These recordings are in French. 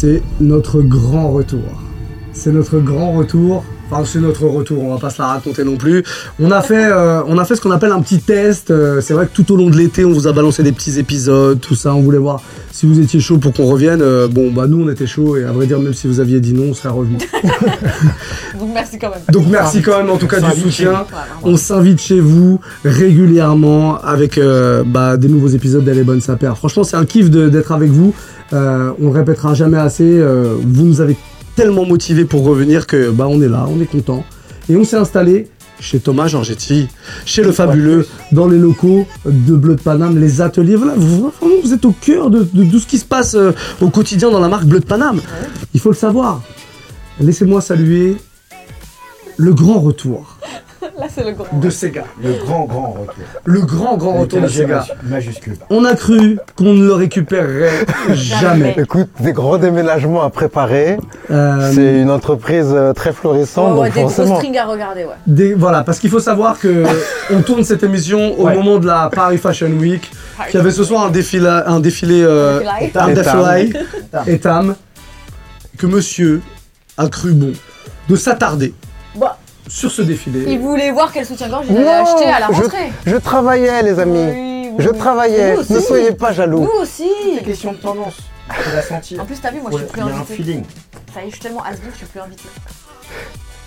c'est notre grand retour. C'est notre grand retour. Enfin, c'est notre retour, on va pas se la raconter non plus. On a fait, euh, on a fait ce qu'on appelle un petit test. Euh, c'est vrai que tout au long de l'été, on vous a balancé des petits épisodes, tout ça. On voulait voir si vous étiez chaud pour qu'on revienne. Euh, bon, bah nous, on était chaud et à vrai dire, même si vous aviez dit non, on serait revenu. Donc merci quand même. Donc merci quand même en tout cas du soutien. On s'invite chez vous régulièrement avec euh, bah, des nouveaux épisodes d'Elle est bonne sa paire. Franchement, c'est un kiff d'être avec vous. Euh, on répétera jamais assez. euh, vous nous avez tellement motivés pour revenir que bah on est là, on est content. Et on s'est installé chez Thomas Giorgetti, chez le fabuleux, dans les locaux de Bleu de Paname, les ateliers. Voilà, vous, êtes au cœur de, de tout ce qui se passe euh, au quotidien dans la marque Bleu de Paname. Il faut le savoir. Laissez-moi saluer le grand retour Là c'est le grand. de Sega. Le grand, grand retour. Le grand, grand retour de Sega. majuscule. On a cru qu'on ne le récupérerait jamais. Écoute, des grands déménagements à préparer. Euh, C'est une entreprise euh, très florissante, Ouais, ouais, donc des gros forcément. strings à regarder, ouais. des- voilà, parce qu'il faut savoir que on tourne cette émission au Ouais. moment de la Paris Fashion Week, qui avait ce soir un défilé, un défilé, euh, Défilé. un Etam. défilé, Etam, que monsieur a cru bon de s'attarder Bah, sur ce défilé. il voulait voir quel soutien-gorge il Non, avait acheté à la je- rentrée. Je travaillais, les amis. Oui, oui, Je travaillais. Nous aussi. Ne soyez pas jaloux. Nous aussi. C'est question de tendance. Faut la sentir. En plus, t'as vu, moi je suis plus Il y a un invitée. feeling. Ça y est, je suis tellement has je suis plus invitée.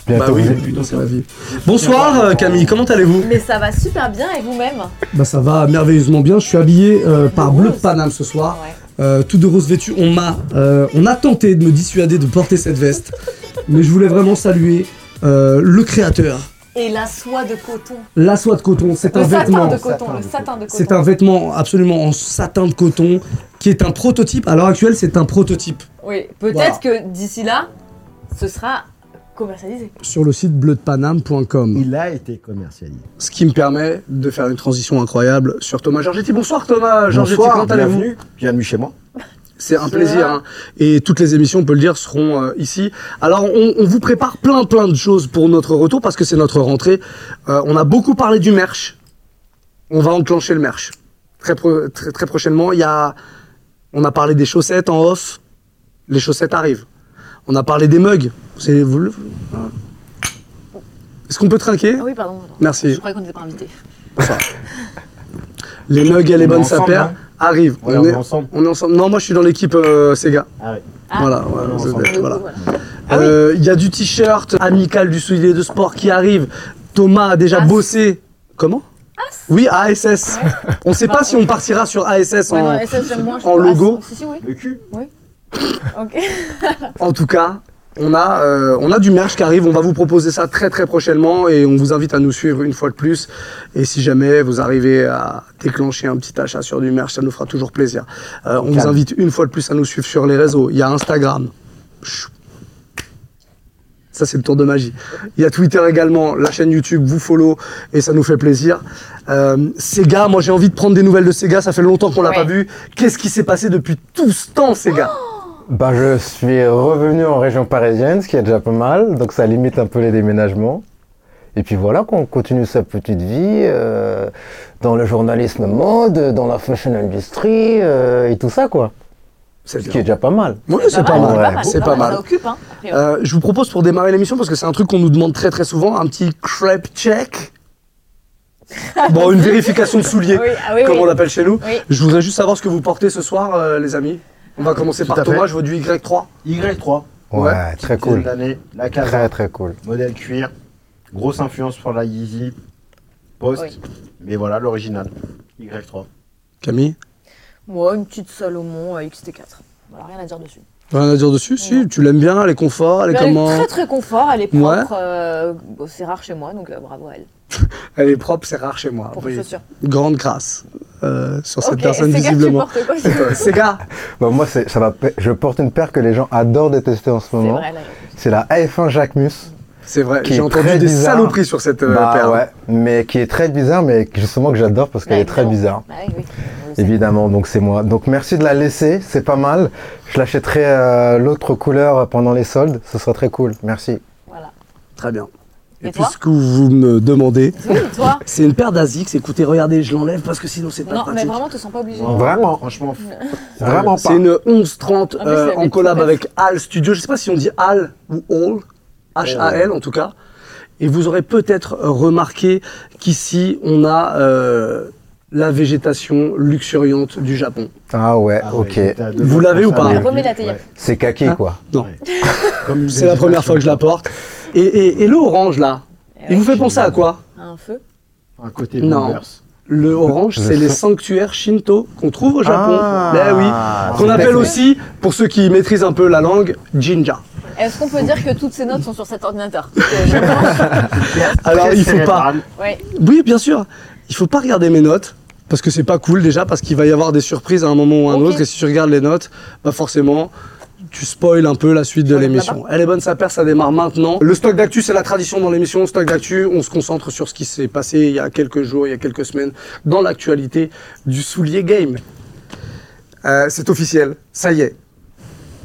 Bientôt, Bah oui, putain, c'est la vie. Bonsoir euh, Camille, comment allez-vous? Mais ça va super bien et vous-même? Bah ça va merveilleusement bien. Je suis habillé euh, par. Bleu de Paname ce soir. Ouais. Euh, tout de rose vêtu. On m'a, euh, on a tenté de me dissuader de porter cette veste, mais je voulais vraiment saluer euh, le créateur. Et la soie de coton. La soie de coton, c'est un Le satin vêtement. de coton, Satin le de satin de coton. C'est un vêtement absolument en satin de coton qui est un prototype. À l'heure actuelle, c'est un prototype Oui, peut-être que d'ici là, ce sera commercialisé. sur le site bleudepaname.com. Il a été commercialisé. Ce qui me permet de faire une transition incroyable sur Thomas Giorgetti. Bonsoir Thomas Giorgetti, Bonsoir, comment allez-vous bienvenue. Bienvenue chez moi. C'est un plaisir. hein. Et toutes les émissions, on peut le dire, seront euh, ici. Alors, on, on vous prépare plein, plein de choses pour notre retour parce que c'est notre rentrée. Euh, on a beaucoup parlé du merch. On va enclencher le merch. Très, pro- très, très prochainement, il y a... on a parlé des chaussettes en off. Les chaussettes arrivent. On a parlé des mugs. C'est... vous le- Est-ce qu'on peut trinquer? Ah oui, pardon. pardon. Merci. Je croyais qu'on n'était pas invité. Les mugs et les bonnes sapères Ouais, on est ensemble. on est ensemble. Non, moi je suis dans l'équipe euh, Sega. Ah ouais. Ah. Voilà, voilà. voilà. Ah oui. Euh, Il y a du t-shirt amical du soulier de sport qui arrive. Thomas a déjà AS. bossé. Comment Oui, ASS. On sait pas si on partira sur ASS Ouais, en, non, SS, en logo. Ah, si, si, oui. Le cul. Ok. En tout cas, on a, euh, on a du merch qui arrive. On va vous proposer ça très très prochainement et on vous invite à nous suivre une fois de plus. Et si jamais vous arrivez à déclencher un petit achat sur du merch, ça nous fera toujours plaisir. Euh, on vous invite une fois de plus à nous suivre sur les réseaux. Il y a Instagram. Ça, c'est le tour de magie. Il y a Twitter également, la chaîne YouTube, vous follow et ça nous fait plaisir. Euh, Sega, moi j'ai envie de prendre des nouvelles de Sega, ça fait longtemps qu'on l'a Ouais. pas vu. Qu'est-ce qui s'est passé depuis tout ce temps, Sega? Bah, je suis revenu en région parisienne, ce qui est déjà pas mal, donc ça limite un peu les déménagements. Et puis voilà, qu'on continue sa petite vie euh, dans le journalisme mode, dans la fashion industry euh, et tout ça, quoi. C'est Ce qui est déjà pas mal. Ouais, c'est pas, mal. C'est pas mal. Hein. Euh, je vous propose pour démarrer l'émission, parce que c'est un truc qu'on nous demande très très souvent, un petit crepe check. Bon, une vérification de souliers, Oui, ah oui, comme oui. on l'appelle chez nous. Oui. Je voudrais juste savoir ce que vous portez ce soir, euh, les amis. On va commencer Tout par à fait. Thomas, je vois du Y3. Y3. Ouais, Ouais. très cool. La Casa. Très très cool. Modèle cuir. Grosse influence pour la Yeezy. Post. Oui. Mais voilà, l'original. Y3. Camille Moi, une petite Salomon euh, XT4. Voilà, rien à dire dessus. Rien à dire dessus Si, Non. tu l'aimes bien, elle est confort, elle est Mais elle est comment très très confort, elle est Ouais. propre. euh, bon, c'est rare chez moi, donc euh, bravo à elle. Elle est propre, c'est rare chez moi. Pour Oui. Grande grâce euh, sur cette personne c'est gars, visiblement. Sega Bah, moi, c'est, ça va, je porte une paire que les gens adorent détester en ce C'est moment. C'est la AF1 Jacquemus. C'est vrai, Qui j'ai entendu des bizarre. saloperies sur cette euh, bah paire. ouais, mais qui est très bizarre, mais justement que j'adore parce qu'elle Bah, est très bizarre. Bah oui. Évidemment, donc c'est moi. Donc merci de la laisser, c'est pas mal. Je l'achèterai euh, l'autre couleur pendant les soldes, ce sera très cool. Merci. Voilà. Très bien. Et, Et toi puisque vous me demandez, Oui, toi c'est une paire d'Asics. Écoutez, regardez, je l'enlève parce que sinon c'est pas Non, mais pratique. vraiment, te sens pas obligé. Non, Vraiment Franchement, Vraiment pas. C'est une 1130 En plus, euh, en collab avec HAL Studio. Je sais pas si on dit HAL ou All. H-A-L en tout cas. Et vous aurez peut-être remarqué qu'ici on a euh, la végétation luxuriante du Japon. Ah ouais, Ah ok. Vous l'avez ou pas ouais. C'est kaki Hein quoi. Non, Ouais. C'est la première fois que je la porte. Et, et, et le orange là, Eh il vous fait penser à quoi Un feu Un côté Non. Bombers. Le orange, c'est les sanctuaires shinto qu'on trouve au Japon. Ah, Ben oui. Qu'on appelle aussi, pour ceux qui maîtrisent un peu la langue, jinja. Est-ce qu'on peut dire que toutes ces notes sont sur cet ordinateur Alors il faut pas. Ouais. Oui, bien sûr. Il faut pas regarder mes notes parce que c'est pas cool déjà parce qu'il va y avoir des surprises à un moment ou à un autre et si tu regardes les notes, bah forcément tu spoil un peu la suite de l'émission. Elle est bonne sa paire, ça démarre maintenant. Le stock d'actu, c'est la tradition dans l'émission. Stock d'actu, on se concentre sur ce qui s'est passé il y a quelques jours, il y a quelques semaines dans l'actualité du soulier game. Euh, c'est officiel, ça y est.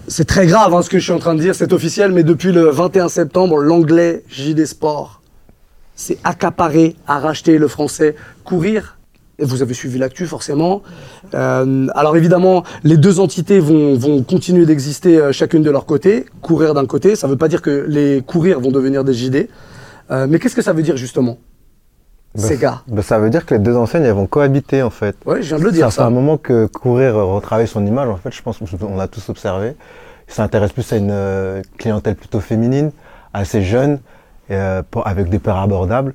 C'est très grave hein, ce que je suis en train de dire, c'est officiel, mais depuis le 21 septembre, l'anglais JD Sport s'est accaparé à racheter le français Courir. Vous avez suivi l'actu forcément. Euh, alors évidemment, les deux entités vont, vont continuer d'exister euh, chacune de leur côté. Courir d'un côté, ça ne veut pas dire que les courir vont devenir des JD. Euh, mais qu'est-ce que ça veut dire justement Bah, Ces gars? bah, ça veut dire que les deux enseignes elles vont cohabiter en fait. Ouais, je viens de le Ça dire fait un ça. moment que courir retravaille son image. En fait, je pense qu'on l'a tous observé. Il s'intéresse plus à une euh, clientèle plutôt féminine, assez jeune, euh, pour- avec des paires abordables.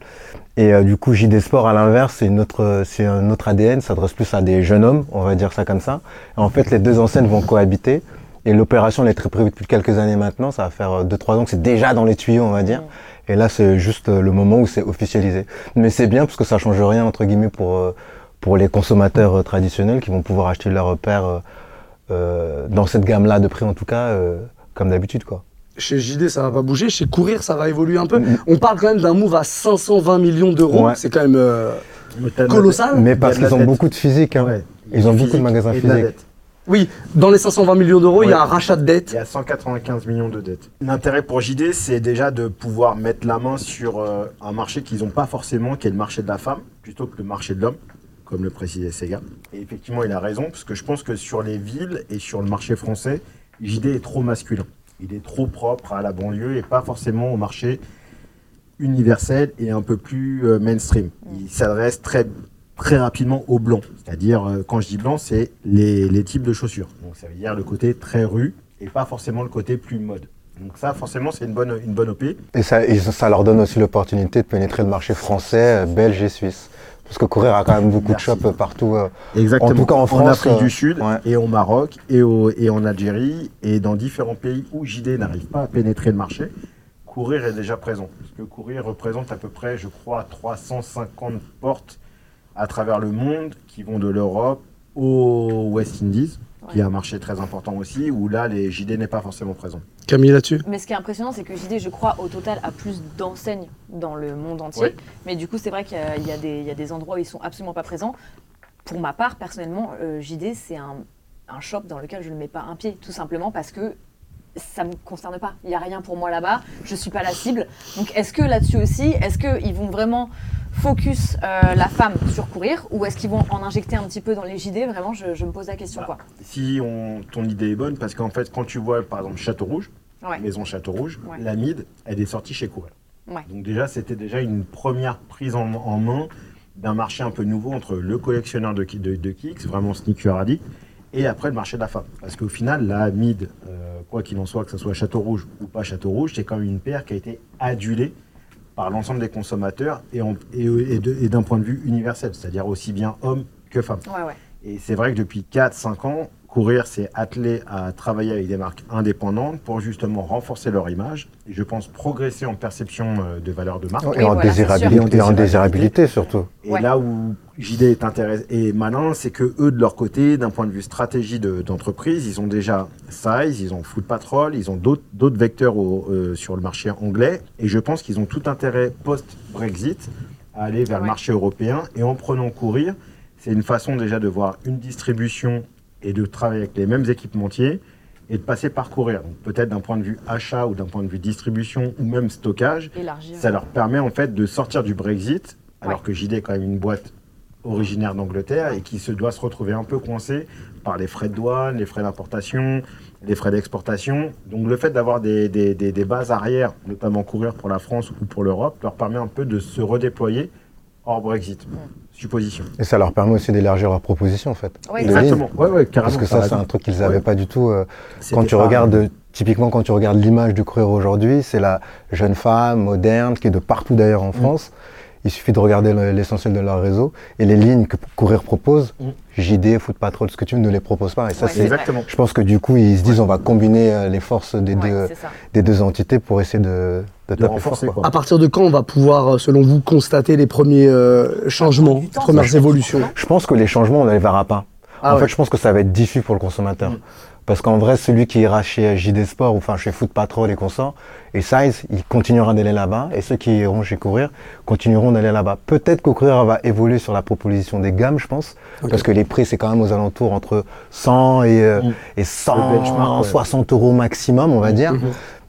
Et euh, du coup, JD Sport, à l'inverse, c'est une autre, c'est un autre ADN, s'adresse plus à des jeunes hommes, on va dire ça comme ça. En fait, les deux enseignes vont cohabiter. Et l'opération, elle est très prévue depuis quelques années maintenant. Ça va faire 2-3 ans que c'est déjà dans les tuyaux, on va dire. Et là, c'est juste euh, le moment où c'est officialisé. Mais c'est bien parce que ça change rien, entre guillemets, pour, euh, pour les consommateurs euh, traditionnels qui vont pouvoir acheter leur paire euh, euh, dans cette gamme-là de prix, en tout cas, euh, comme d'habitude, quoi. Chez JD, ça va pas bouger. Chez Courir, ça va évoluer un peu. Mhm. On parle quand même d'un move à 520 millions d'euros. Ouais. C'est quand même euh, colossal. Mais parce qu'ils ont beaucoup de physique. Hein. Ouais. Ils ont beaucoup de magasins de physiques. Oui, dans les 520 millions d'euros, il y a un rachat de dette. Il y a 195 millions de dettes. L'intérêt pour JD, c'est déjà de pouvoir mettre la main sur euh, un marché qu'ils n'ont pas forcément, qui est le marché de la femme, plutôt que le marché de l'homme, comme le précisait Sega. Et effectivement, il a raison, parce que je pense que sur les villes et sur le marché français, JD est trop masculin. Il est trop propre à la banlieue et pas forcément au marché universel et un peu plus euh, mainstream. Il s'adresse très, très rapidement aux blancs. C'est-à-dire, euh, quand je dis blanc, c'est les, les types de chaussures. Donc ça veut dire le côté très rue et pas forcément le côté plus mode. Donc ça, forcément, c'est une bonne, une bonne OP. Et ça, et ça leur donne aussi l'opportunité de pénétrer le marché français, euh, belge et suisse. Parce que courir a quand même beaucoup Merci. de shops partout. euh, Exactement. En tout cas, en France, Afrique euh, du Sud ouais. et au Maroc et, au, et en Algérie et dans différents pays où JD n'arrive pas à pénétrer le marché. Courir est déjà présent. Parce que Courir représente à peu près, je crois, 350 portes à travers le monde qui vont de l'Europe au West Indies, qui est un marché très important aussi, où là, les JD n'est pas forcément présent. Camille là-dessus Mais ce qui est impressionnant, c'est que JD, je crois, au total, a plus d'enseignes dans le monde entier. Oui. Mais du coup, c'est vrai qu'il y a- y, des- il y a des endroits où ils sont absolument pas présents. Pour ma part, personnellement, euh, JD, c'est un, un shop dans lequel je ne mets pas un pied, tout simplement parce que ça me concerne pas. Il n'y a rien pour moi là-bas. Je suis pas la cible. Donc, est-ce que là-dessus aussi, est-ce qu'ils vont vraiment focus euh, la femme sur courir ou est-ce qu'ils vont en injecter un petit peu dans les JD Vraiment, je, je me pose la question. Bah, quoi. Si on, ton idée est bonne, parce qu'en fait, quand tu vois, par exemple, Château Rouge, Ouais. Maison Château Rouge, Ouais. la mid, elle est sortie chez. Ouais. Donc déjà, c'était déjà une première prise en, en main d'un marché un peu nouveau entre le collectionneur de, de, de kicks, vraiment sneaker addict, et après le marché de la femme. Parce qu'au final, la mid, euh, quoi qu'il en soit, que ce soit Château Rouge ou pas Château Rouge, c'est quand même une paire qui a été adulée par l'ensemble des consommateurs et d'un point de vue universel, c'est-à-dire aussi bien hommes que femmes. Ouais, ouais. Et c'est vrai que depuis 4-5 ans, Courir s'est attelé à travailler avec des marques indépendantes pour justement renforcer leur image et je pense progresser en perception euh, de valeur de marque. Et, en voilà, c'est désirabilité, sûr. et en désirabilité surtout. Et Ouais. là où JD est intéressé et malin, c'est que eux de leur côté, d'un point de vue stratégie de- d'entreprise, ils ont déjà Size, ils ont Food Patrol, ils ont d'autres vecteurs au- euh, sur le marché anglais et je pense qu'ils ont tout intérêt post-Brexit à aller vers le marché européen et en prenant courir, c'est une façon déjà de voir une distribution et de travailler avec les mêmes équipementiers et de passer par courir. Donc peut-être d'un point de vue achat ou d'un point de vue distribution ou même stockage, Élargir. ça leur permet en fait de sortir du Brexit, alors Ouais. que JD est quand même une boîte originaire d'Angleterre et qui se doit se retrouver un peu coincé par les frais de douane, les frais d'importation, les frais d'exportation. Donc le fait d'avoir des, des- des- des bases arrière, notamment courir pour la France ou pour l'Europe, leur permet un peu de se redéployer hors Brexit. Supposition. Et ça leur permet aussi d'élargir leur proposition en fait. Ouais, Exactement. Ouais, ouais, carrément. Parce que ça, c'est un truc qu'ils n'avaient Ouais. pas du tout. euh, quand tu pas- regardes, euh, typiquement, quand tu regardes l'image du coureur aujourd'hui, c'est la jeune femme moderne qui est de partout d'ailleurs Mm. en France. Il suffit de regarder le- l'essentiel de leur réseau et les lignes que Courir propose, Mm. JD, Foot Patrol, ce que tu veux, ne les propose pas. Et ça, Ouais, c'est. Exactement. Je pense que du coup, ils se disent, on va combiner euh, les forces des, Ouais, deux, c'est ça. des deux entités pour essayer de, de De taper renforcer, fort. quoi. quoi. À partir de quand on va pouvoir, euh, selon vous, constater les premiers euh, changements, les premières évolutions. Je pense que les changements, on ne les verra pas. Ah en ouais. fait, je pense que ça va être diffus pour le consommateur. Mm. Parce qu'en vrai, celui qui ira chez JD Sport ou enfin chez Foot Patrol et consorts, et Size, il continuera d'aller là-bas. Et ceux qui iront chez Courir continueront d'aller là-bas. Peut-être que Courir va évoluer sur la proposition des gammes, je pense. Parce que les prix, c'est quand même aux alentours entre 100 et, euh, Mm. et benchmark, ouais. 160 euros maximum, on va dire. Mhm.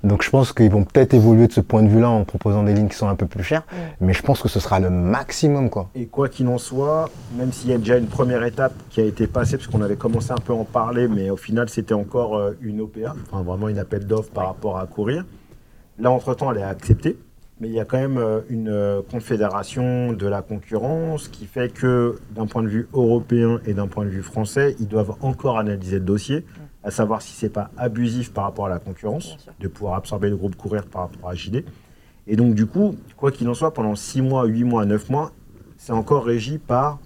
Donc je pense qu'ils vont peut-être évoluer de ce point de vue-là en proposant des lignes qui sont un peu plus chères. Mais je pense que ce sera le maximum, quoi. Et quoi qu'il en soit, même s'il y a déjà une première étape qui a été passée, parce qu'on avait commencé un peu à en parler, mais au final c'était encore euh, une OPA, enfin vraiment une appel d'offres par rapport à courir. Là, entre-temps, elle est acceptée, mais il y a quand même euh, une euh, confédération de la concurrence qui fait que d'un point de vue européen et d'un point de vue français, ils doivent encore analyser le dossier, à savoir si c'est pas abusif par rapport à la concurrence, de pouvoir absorber le groupe courir par rapport à JD. Et donc, du coup, quoi qu'il en soit, pendant 6 mois, 8 mois, 9 mois, c'est encore régi par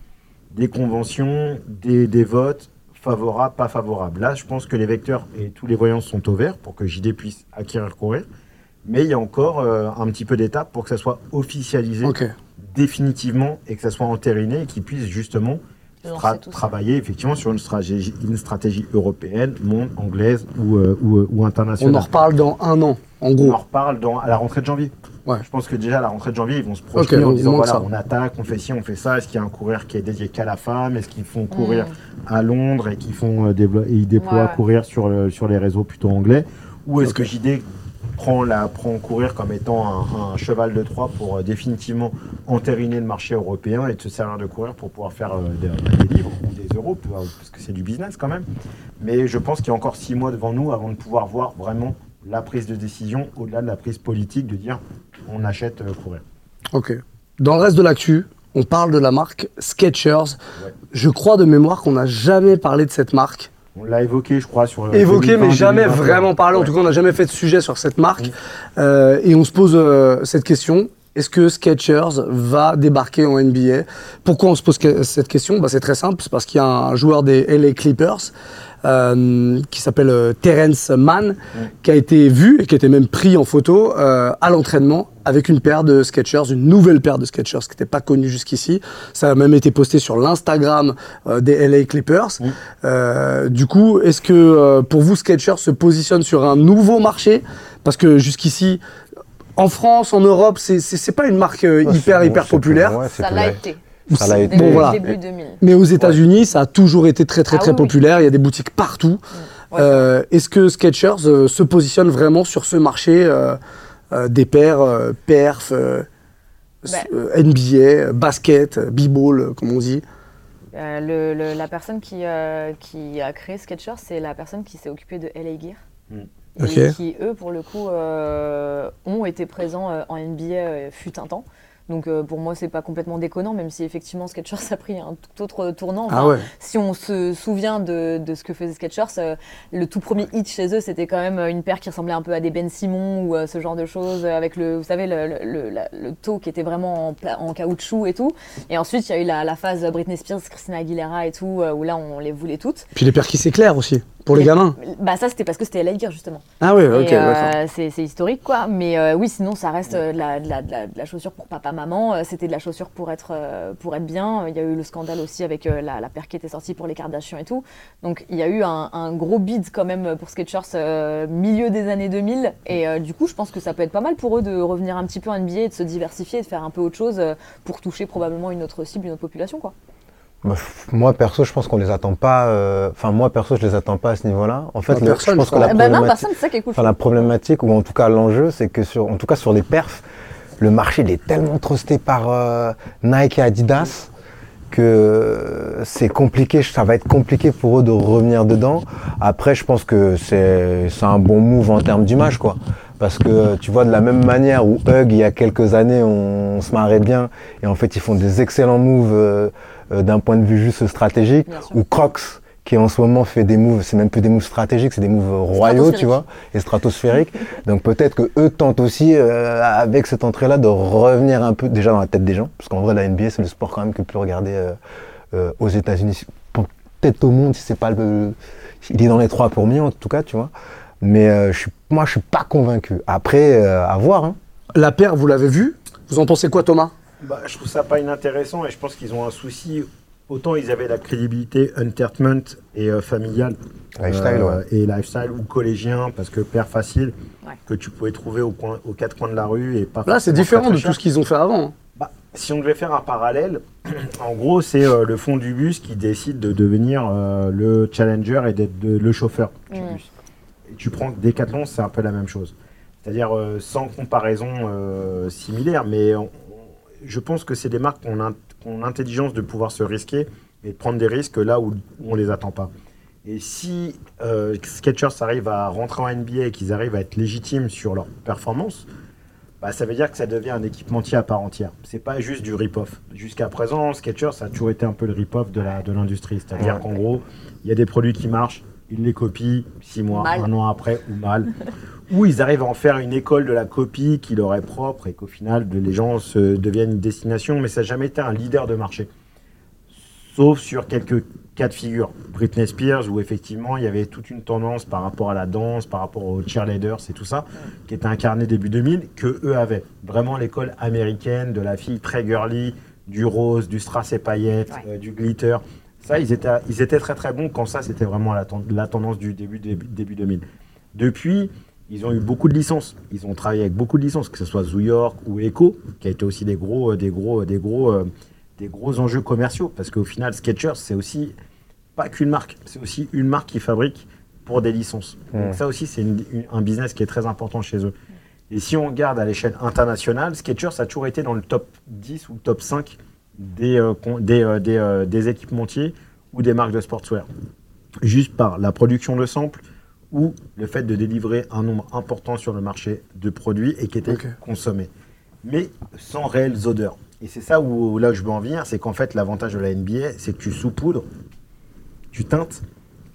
des conventions, des, des votes favorables, pas favorables. Là, je pense que les vecteurs et tous les voyants sont au vert pour que JD puisse acquérir courir. Mais il y a encore euh, un petit peu d'étapes pour que ça soit officialisé définitivement et que ça soit entériné et qu'ils puissent justement tra- travailler effectivement sur une stratégie, une stratégie européenne, monde, anglaise ou, euh, ou, euh, ou On internationale. en reparle dans un an, en On gros. en reparle dans, à la rentrée de janvier. Ouais. Je pense que déjà à la rentrée de janvier, ils vont se projeter en disant voilà, ça. on attaque, on fait ci, on fait ça. Est-ce qu'il y a un coureur qui est dédié qu'à la femme? Est-ce qu'ils font courir à Londres et qu'ils font euh, et ils déploient Ouais, courir sur, le- sur les réseaux plutôt anglais? Ou est-ce que JD prend, la, prend courir comme étant un, un cheval de Troie pour euh, définitivement entériner le marché européen et de se servir de courir pour pouvoir faire euh, des, des livres ou des euros, parce que c'est du business quand même. Mais je pense qu'il y a encore six mois devant nous avant de pouvoir voir vraiment la prise de décision au-delà de la prise politique de dire on achète euh, courir. Ok. Dans le reste de l'actu, on parle de la marque Skechers. Ouais. Je crois de mémoire qu'on n'a jamais parlé de cette marque. On l'a évoqué, je crois, sur. euh, Évoqué, 2020, mais jamais 2021. vraiment parlé. En Ouais. tout cas, on n'a jamais fait de sujet sur cette marque. Oui. Euh, et on se pose euh, cette question. Est-ce que Skechers va débarquer en NBA Pourquoi on se pose que- cette question? Bah, C'est très simple, c'est parce qu'il y a un joueur des LA Clippers euh, qui s'appelle euh, Terrence Mann, qui a été vu et qui était même pris en photo euh, à l'entraînement avec une paire de Skechers, une nouvelle paire de Skechers qui n'était pas connue jusqu'ici. Ça a même été posté sur l'Instagram euh, des LA Clippers. Du coup, est-ce que pour vous, Skechers se positionne sur un nouveau marché? Parce que jusqu'ici, en France, en Europe, c'est- pas une marque euh, Ouais, hyper, hyper populaire. ouais, Ça l'a été. Ça l'a été. Bon, voilà. début 2000. Mais aux États-Unis, ça a toujours été très, très, Ah très oui, oui. populaire. Il y a des boutiques partout. Ouais, Euh, Est-ce que Skechers euh, se positionne vraiment sur ce marché euh, euh, des paires euh, perf, euh, Bah. euh, NBA, basket, b-ball, comme on dit? Euh, le- le- la personne qui, euh, qui a créé Skechers, c'est la personne qui s'est occupée de LA Gear. Mm. Et qui, eux, pour le coup, euh, ont été présents euh, en NBA euh, fut un temps. Donc euh, pour moi, c'est pas complètement déconnant, même si effectivement Skechers a pris un tout autre tournant. Enfin, Ah ouais. Si on se souvient de, de ce que faisait Skechers, euh, le tout premier hit chez eux, c'était quand même une paire qui ressemblait un peu à des Ben Simon ou euh, ce genre de choses, avec le, vous savez, le, le, le- la- le taux qui était vraiment en, caoutchouc et tout. Et ensuite, il y a eu la, la phase Britney Spears, Christina Aguilera et tout, où là, on les voulait toutes. Puis les paires qui s'éclairent aussi, pour les gamins. Bah ça, c'était parce que c'était LA Gear, justement. Ah Et, ok, euh, c'est historique, quoi. Mais euh, oui, sinon, ça reste euh, de, la, de la- de la- de la chaussure pour papa-maman. Euh, C'était de la chaussure pour être, pour être bien. Il y a eu le scandale aussi avec la, paire qui était sortie pour les Kardashians et tout. Donc, il y a eu un, un gros bid quand même pour Skechers euh, milieu des années 2000. Et du coup, je pense que ça peut être pas mal pour eux de revenir un petit peu en NBA et de se diversifier et de faire un peu autre chose pour toucher probablement une autre cible, une autre population, quoi. Bah, Moi perso, je pense qu'on les attend pas. euh, Enfin, moi perso, je les attends pas à ce niveau-là. En fait, le- personne, je pense que la. Eh ben non, problématique-. Enfin, la problématique, ou en tout cas l'enjeu, c'est que sur, en tout cas sur les perfs, le marché il est tellement trusté par euh, Nike et Adidas que c'est compliqué, ça va être compliqué pour eux de revenir dedans. Après, je pense que c'est c'est un bon move en termes d'image, quoi. Parce que tu vois, de la même manière où Hug, il y a quelques années, on, se marrait bien, et en fait, ils font des excellents moves euh, euh, d'un point de vue juste stratégique, ou Crocs, qui en ce moment fait des moves, c'est même plus des moves stratégiques, c'est des moves royaux, tu vois, et stratosphériques. Donc peut-être que eux tentent aussi, euh, avec cette entrée-là, de revenir un peu déjà dans la tête des gens, parce qu'en vrai, la NBA, c'est le sport quand même que plus regardé euh, euh, aux États-Unis, peut-être au monde, si c'est pas le, il est dans les trois premiers en tout cas, tu vois. Mais euh, je suis, moi, je suis pas convaincu. Après, euh, à voir. Hein. La paire, vous l'avez vue? Vous en pensez quoi, Thomas? Bah, je trouve ça pas inintéressant et je pense qu'ils ont un souci. Autant ils avaient la crédibilité entertainment et euh, familiale Lifestyle, euh, ouais. et lifestyle ou collégien parce que père facile Ouais. que tu pouvais trouver au coin, aux quatre coins de la rue et pas Là, c'est différent de tout ce qu'ils ont fait avant. Bah, si on devait faire un parallèle, en gros, c'est euh, le fond du bus qui décide de devenir euh, le challenger et d'être de- le chauffeur du Mm. bus. Et tu prends Decathlon, c'est un peu la même chose. C'est-à-dire euh, sans comparaison euh, similaire, mais on- je pense que c'est des marques qui ont l'intelligence de pouvoir se risquer et de prendre des risques là où on les attend pas. Et si euh, Skechers arrive à rentrer en NBA et qu'ils arrivent à être légitimes sur leur performance, bah, ça veut dire que ça devient un équipementier à part entière. C'est pas juste du rip-off. Jusqu'à présent, Skechers ça a toujours été un peu le rip-off de la- de l'industrie. C'est-à-dire Ouais. qu'en gros, il y a des produits qui marchent, ils les copient six mois, Mal. un an après ou mal. ou ils arrivent à en faire une école de la copie qui leur est propre et qu'au final, les gens se deviennent une destination, mais ça n'a jamais été un leader de marché. Sauf sur quelques cas de figure. Britney Spears, où effectivement il y avait toute une tendance par rapport à la danse, par rapport aux cheerleaders et tout ça, qui était incarné début 2000, que eux avaient. Vraiment l'école américaine de la fille très girly, du rose, du strass et paillettes, Ouais. euh, du glitter. Ça, ils étaient, ils étaient très très bons quand ça, c'était vraiment la tendance du début, début, début 2000. Depuis, ils ont eu beaucoup de licences. Ils ont travaillé avec beaucoup de licences, que ce soit Zoo York ou Echo, qui a été aussi des gros, euh, des gros, euh, des gros, euh, des gros enjeux commerciaux. Parce qu'au final, Skechers, c'est aussi pas qu'une marque, c'est aussi une marque qui fabrique pour des licences. Donc ça aussi, c'est un business qui est très important chez eux. Et si on regarde à l'échelle internationale, Skechers a toujours été dans le top 10 ou le top 5 des, euh, des, euh, des, euh, des équipementiers ou des marques de sportswear. Juste par la production de samples ou le fait de délivrer un nombre important sur le marché de produits et qui étaient Ok. consommés. Mais sans réelles odeurs. Et c'est ça où là où je veux en venir, c'est qu'en fait l'avantage de la NBA, c'est que tu saupoudres, tu teintes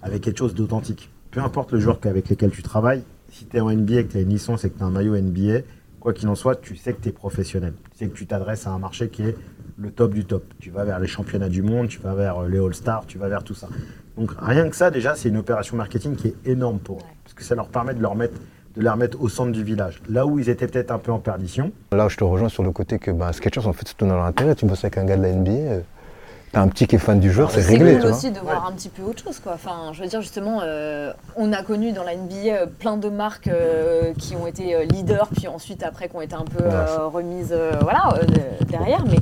avec quelque chose d'authentique. Peu importe le joueur avec lequel tu travailles, si tu es en NBA, que tu as une licence et que tu as un maillot NBA, quoi qu'il en soit, tu sais que tu es professionnel. Tu sais que tu t'adresses à un marché qui est le top du top. Tu vas vers les championnats du monde, tu vas vers euh, les All-Stars, tu vas vers tout ça. Donc rien que ça, déjà, c'est une opération marketing qui est énorme pour eux. Ouais. Parce que ça leur permet de, leur mettre, de les remettre au centre du village. Là où ils étaient peut-être un peu en perdition, Là, je te rejoins sur le côté que bah, Skechers, en fait, c'est tout dans leur intérêt. Tu bosses avec un gars de la NBA, euh, t'as un petit qui est fan du joueur, Ah, c'est C'est réglé. cool tu vois. aussi de voir un petit peu autre chose, quoi. Enfin, je veux dire, justement, euh, on a connu dans la NBA euh, plein de marques euh, qui ont été leaders, puis ensuite, après, qui ont été un peu euh, remises euh, voilà, euh, de- derrière. Mais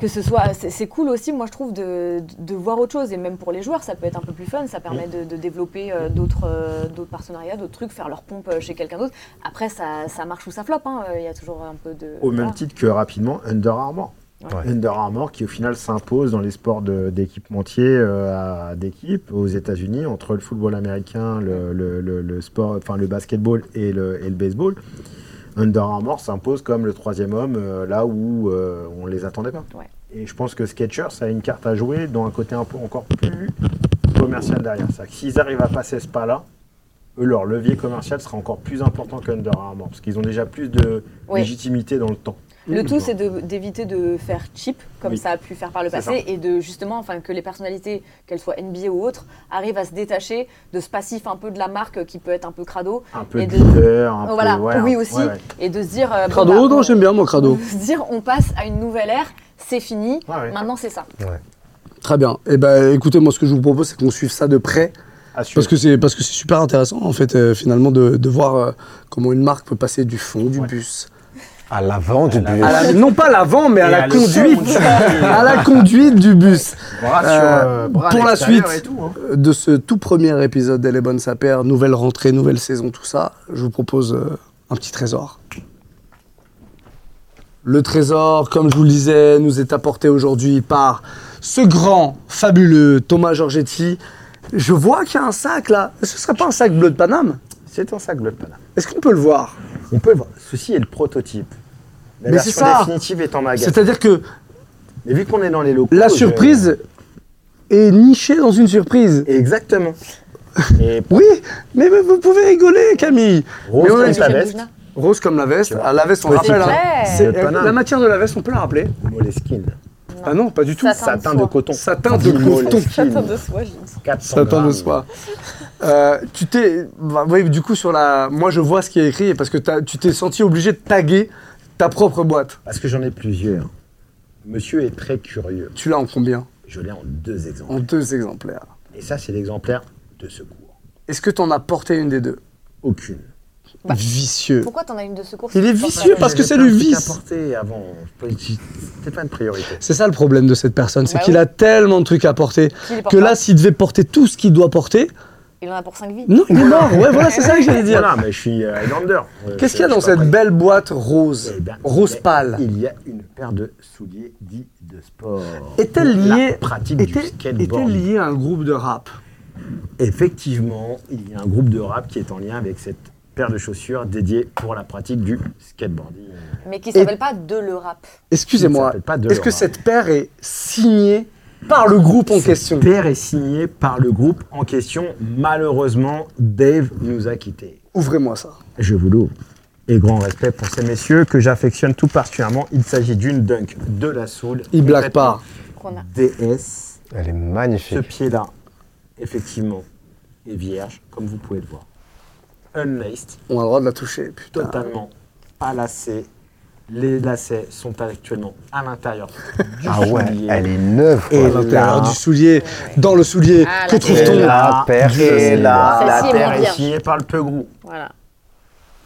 que ce soit. C'est cool aussi, moi, je trouve, de, de voir autre chose. Et même pour les joueurs, ça peut être un peu plus fun. Ça permet de, de développer euh, d'autres euh, d'autres partenariats, d'autres trucs, faire leur pompe euh, chez quelqu'un d'autre. Après, ça, ça marche ou ça floppe. hein. Il y a toujours un peu de. au même titre que rapidement Under Armour. Ouais. Under Armour qui au final s'impose dans les sports d'équipementiers euh, à- d'équipe aux États-Unis entre le football américain, le, le- le- le sport, enfin le basketball et le, et le baseball. Under Armour s'impose comme le troisième homme euh, là où euh, on les attendait pas. Ouais. Et je pense que Skechers a une carte à jouer dans un côté un peu encore plus commercial derrière. Que S'ils arrivent à passer ce pas-là, eux, leur levier commercial sera encore plus important qu'Under Armour parce qu'ils ont déjà plus de Oui. légitimité dans le temps. Le tout, c'est d'éviter de, faire cheap, comme Oui. ça a pu faire par le passé, et de justement, enfin, que les personnalités, qu'elles soient NBA ou autres, arrivent à se détacher de ce passif un peu de la marque qui peut être un peu crado, un peu Et de de- glitter, un peu, voilà, ouais, oui aussi, ouais, ouais. et de se dire, euh, bon, Crado, bah, non, on- j'aime bien moi, Crado. se dire, on passe à une nouvelle ère, c'est fini, Ouais, ouais. maintenant c'est ça. Très bien. Et ben, écoutez, moi, ce que je vous propose, c'est qu'on suive ça de près. À suivre. Parce que c'est parce que c'est super intéressant en fait euh, finalement de, de voir euh, comment une marque peut passer du fond du Ouais. bus À l'avant du bus. La- non pas l'avant, mais à la conduite, à la conduite du bus. Bras sur, Euh, euh, bras pour la suite tout, hein. de ce tout premier épisode d'Elle est bonne sa paire, nouvelle rentrée, nouvelle saison, tout ça, je vous propose euh, un petit trésor. Le trésor, comme je vous le disais, nous est apporté aujourd'hui par ce grand, fabuleux Thomas Giorgetti. Je vois qu'il y a un sac là. Ce serait pas un sac bleu de Paname? C'est un sac bleu de Paname. Est-ce qu'on peut le voir? On peut le voir. Ceci est le prototype. La Mais c'est version ça. définitive est en magasin. C'est-à-dire que Mais vu qu'on est dans les locaux. la je- surprise est nichée dans une surprise. Exactement. Et Oui, mais vous pouvez rigoler, Camille. rose Mais on a comme dit la veste, Rose comme la veste. Ah, la veste, on rappelle. hein. C'est- euh, Paname. la matière de la veste, on peut la rappeler Moleskine. Ah non, pas du tout. Satin. Satin de coton. Satin de coton. Attends de soi, j'ai dit. 400 Satin de soie. Euh, tu t'es. bah, oui, du coup, sur la. Moi, je vois ce qui est écrit parce que tu t'es senti obligé de taguer ta propre boîte. Parce que j'en ai plusieurs. Monsieur est très curieux. Tu l'as en combien? Je l'ai en deux exemples. En deux exemplaires. Et ça, c'est l'exemplaire de secours. Est-ce que t'en as porté une des deux? Aucune. Bah, Vicieux. Pourquoi t'en as une de secours Il est vicieux parce que c'est le vice. avant. C'était pas une priorité. C'est ça le problème de cette personne, c'est Bah qu'il oui. a tellement de trucs à porter que là, s'il devait porter tout ce qu'il doit porter, Il en a pour 5 vies. non, il est mort. Ouais, voilà, c'est ça que j'allais dire. Voilà, mais je suis euh. Euh, Qu'est-ce qu'il y a dans cette prêt. belle boîte rose Eh ben, Rose pâle. Il y a une paire de souliers dits de sport. Est-elle liée, est-elle liée à un groupe de rap? Effectivement, il y a un groupe de rap qui est en lien avec cette paire de chaussures dédiée pour la pratique du skateboarding. Mais qui s'appelle pas de le rap. Excusez-moi, s'appelle pas de est-ce que cette paire est signée par le groupe en question Cette paire est signée par le groupe en question. Malheureusement, Dave nous a quittés. Ouvrez-moi ça. Je vous l'ouvre. Et grand respect pour ces messieurs que j'affectionne tout particulièrement. Il s'agit d'une dunk de la Soul. Il blague pas. DS. Elle est Ce magnifique. pied-là, effectivement, est vierge, comme vous pouvez le voir. Unlaced, On a le droit de la toucher, putain. totalement pas lacé. Les lacets sont actuellement à l'intérieur du Ah ouais, soulier. elle est neuve. Et À l'intérieur du soulier, dans le soulier, Ah, que trouve-t-on La paire, et là, la est paire est signée par le Peugrou. Voilà.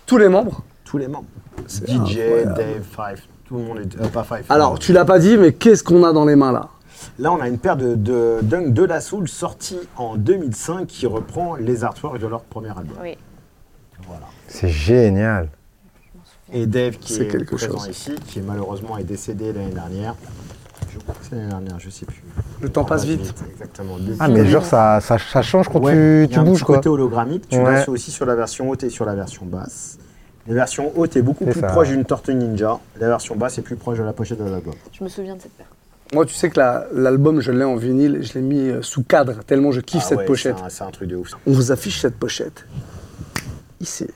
Tous les membres Tous les membres. DJ, incroyable. Dave, Five, tout le monde est... euh, pas Five. Alors, tu l'as pas dit, mais qu'est-ce qu'on a dans les mains là? Là, on a une paire de, de Dunk de la Soul sortie en 2005 qui reprend les artworks de leur premier album. Oui. Voilà. C'est génial. Et Dave qui est quelque présent chose. ici, qui malheureusement est décédé l'année dernière. Je crois que c'est l'année dernière, je sais plus. Le temps passe vite. Exactement. Ah, mais genre, ça, ça, ça change quand Ouais, tu, y un bouges, petit quoi. côté hologrammique, tu Ouais. l'as aussi sur la version haute et sur la version basse. La version haute est beaucoup plus ça. proche d'une tortue ninja. La version basse est plus proche de la pochette de l'album. Je me souviens de cette paire. Moi, tu sais que la- l'album, je l'ai en vinyle, je l'ai mis euh, sous cadre, tellement je kiffe Ah cette ouais, pochette. c'est un- C'est un, truc de ouf. On vous affiche cette pochette. Ici.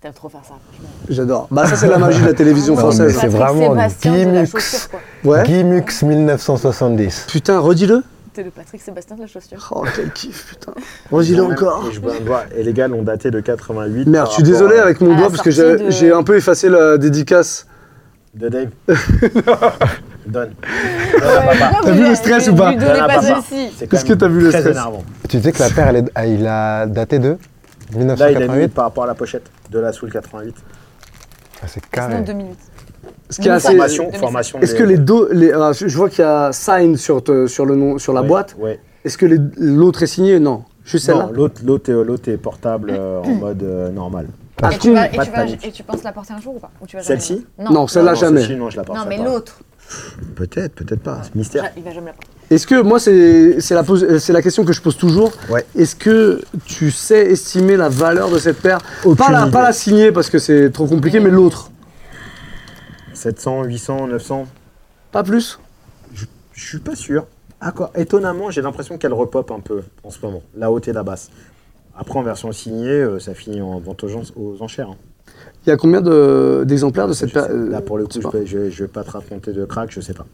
T'aimes trop faire ça. franchement. J'adore. Bah, ça, c'est la magie de la télévision française. c'est Patrick vraiment Sébastien de la Guimux. chaussure, quoi. Ouais. Guimux 1970. Putain, redis-le. T'es le Patrick Sébastien de la chaussure. Oh, quel kiff, putain. Redis-le encore. Et je un doigt. Et les gars l'ont daté de 88. Merde, je suis désolé à- avec mon doigt parce que j'ai de- un peu effacé la dédicace. De Dave. Donne. Donne à papa. T'as vu le stress ou pas Qu'est-ce que t'as vu le stress énervant. Tu sais que la paire, elle est, il a daté de Là, il a mis 1988 par rapport à la pochette de la Soul 88. Ah, C'est Sinon, carré. deux minutes. Ce qui est assez. Formation, 2005. formation. Est-ce des- que les deux. Les, je vois qu'il y a sign sur, te- sur, le nom, sur la boîte. Ouais. Est-ce que l'autre est signé? Non. Juste celle-là Non, l'autre, l'autre, est, est portable euh, en mode euh, normal. Ah, Et tu, vas- et, pas tu de vas- panique. et tu penses la porter un jour ou pas? Celle-ci la- Non, celle-là, Non, jamais. non, je la Non, porterai mais l'autre. Peut-être, peut-être pas. C'est mystère. Il va jamais la porter. Est-ce que, moi, c'est c'est la, c'est la question que je pose toujours. Ouais. Est-ce que tu sais estimer la valeur de cette paire? Aucune pas la, idée. pas la signer parce que c'est trop compliqué, mais l'autre 700, 800, 900 Pas plus? Je suis pas sûr. Ah quoi? Étonnamment, j'ai l'impression qu'elle repop un peu en ce moment. La haute et la basse. Après, en version signée, euh, ça finit en vente aux, enchères. hein. Il y a combien de- d'exemplaires de, cette Je paire? Là, pour le je coup, je, je, je vais pas te raconter de crack, je sais pas.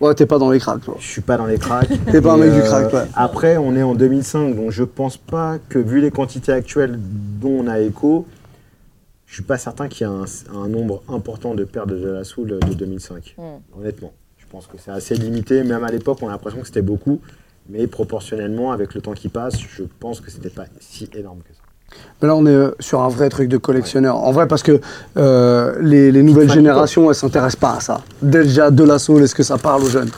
Ouais, t'es pas dans les cracks, toi. Je suis pas dans les cracks. T'es pas un mec du crack, ouais. Après, on est en 2005, donc je pense pas que, vu les quantités actuelles dont on a écho, je suis pas certain qu'il y ait un, un nombre important de paires de De La Soul de 2005. Hmm. Honnêtement, je pense que c'est assez limité. Même à l'époque, on a l'impression que c'était beaucoup, mais proportionnellement, avec le temps qui passe, je pense que c'était pas si énorme que ça. Mais là, on est euh, sur un vrai truc de collectionneur. En vrai, parce que euh, les, les nouvelles générations, elles s'intéressent pas à ça. Déjà, de la soul, est-ce que ça parle aux jeunes?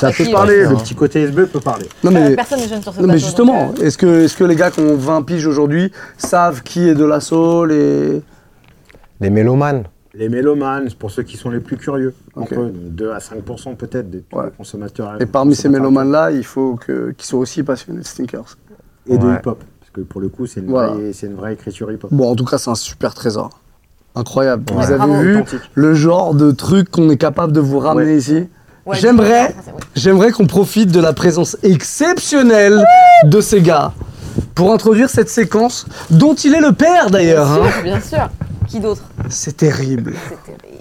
Ça peut parler. Le le- petit côté SB peut parler. Non, Euh, mais, personne n'est jeune sur ce non, mais justement, euh, est-ce que, est que les gars qui ont 20 piges aujourd'hui savent qui est de la soul et... Les mélomanes. Les mélomanes, pour ceux qui sont les plus curieux, entre eux, donc 2 à 5% peut-être des Ouais. consommateurs. Et parmi ces mélomanes-là, il faut que- qu'ils soient aussi passionnés de sneakers. Et de hip-hop. Que pour le coup, c'est une, Voilà. vraie- une vraie écriture hip-hop. Bon, en tout cas, c'est un super trésor. Incroyable. Ouais, Vous avez bravo. vu Authentique. le genre de truc qu'on est capable de vous ramener Ouais. ici ouais, J'aimerais, j'aimerais qu'on profite de la présence exceptionnelle de ces gars pour introduire cette séquence dont il est le père d'ailleurs. Bien hein. sûr, bien sûr. Qui d'autre? C'est terrible. C'est terrible.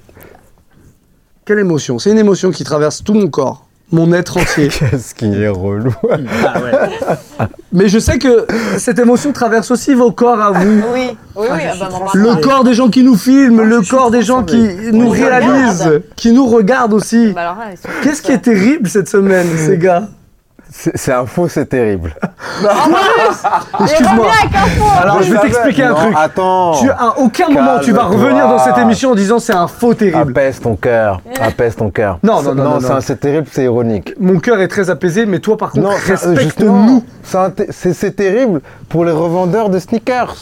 Quelle émotion. C'est une émotion qui traverse tout mon corps, mon être entier. Qu'est-ce qui est relou. Ah ouais. Mais je sais que cette émotion traverse aussi vos corps à vous. Oui, oui, oui. Ah, je ah bah, Le corps des gens qui nous filment, Ah, le corps des gens qui nous réalisent, regarde. qui nous regardent aussi. Bah Qu'est-ce qui est terrible cette semaine, ces gars? C'est c'est un faux, c'est terrible. Excuse-moi. Alors, je vais t'expliquer un Non, truc. Attends. Tu, à aucun moment tu vas revenir dans cette émission en disant c'est un faux terrible. Apaise ton cœur. Apaise ton cœur. Non, non, non, non, c'est non. un- c'est terrible, c'est ironique. Mon cœur est très apaisé, mais toi par contre, euh, respecte-nous. c'est terrible pour les revendeurs de sneakers.